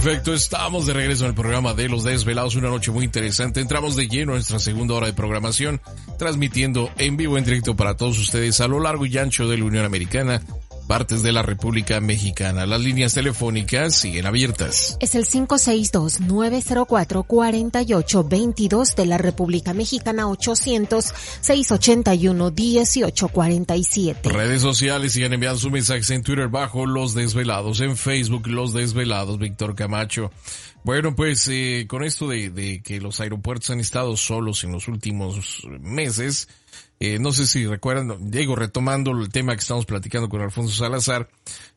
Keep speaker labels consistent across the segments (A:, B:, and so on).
A: Perfecto, estamos de regreso en el programa de Los Desvelados, una noche muy interesante. Entramos de lleno en nuestra segunda hora de programación, transmitiendo en vivo, en directo para todos ustedes a lo largo y ancho de la Unión Americana partes de la República Mexicana. Las líneas telefónicas siguen abiertas.
B: Es el 562-904-4822 de la República Mexicana 800-681-1847.
A: Redes sociales siguen enviando sus mensajes en Twitter bajo Los Desvelados, en Facebook Los Desvelados, Víctor Camacho. Bueno, pues eh, con esto de, de que los aeropuertos han estado solos en los últimos meses, eh, no sé si recuerdan, digo, retomando el tema que estamos platicando con Alfonso Salazar,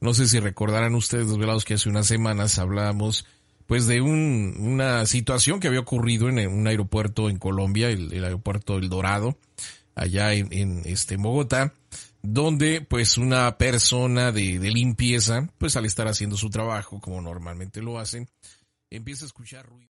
A: no sé si recordarán ustedes, desvelados, que hace unas semanas hablábamos pues de un, una situación que había ocurrido en un aeropuerto en Colombia, el, aeropuerto El Dorado, allá en, en, este Bogotá, donde pues una persona de, de limpieza, pues al estar haciendo su trabajo, como normalmente lo hacen, empieza a escuchar ruido.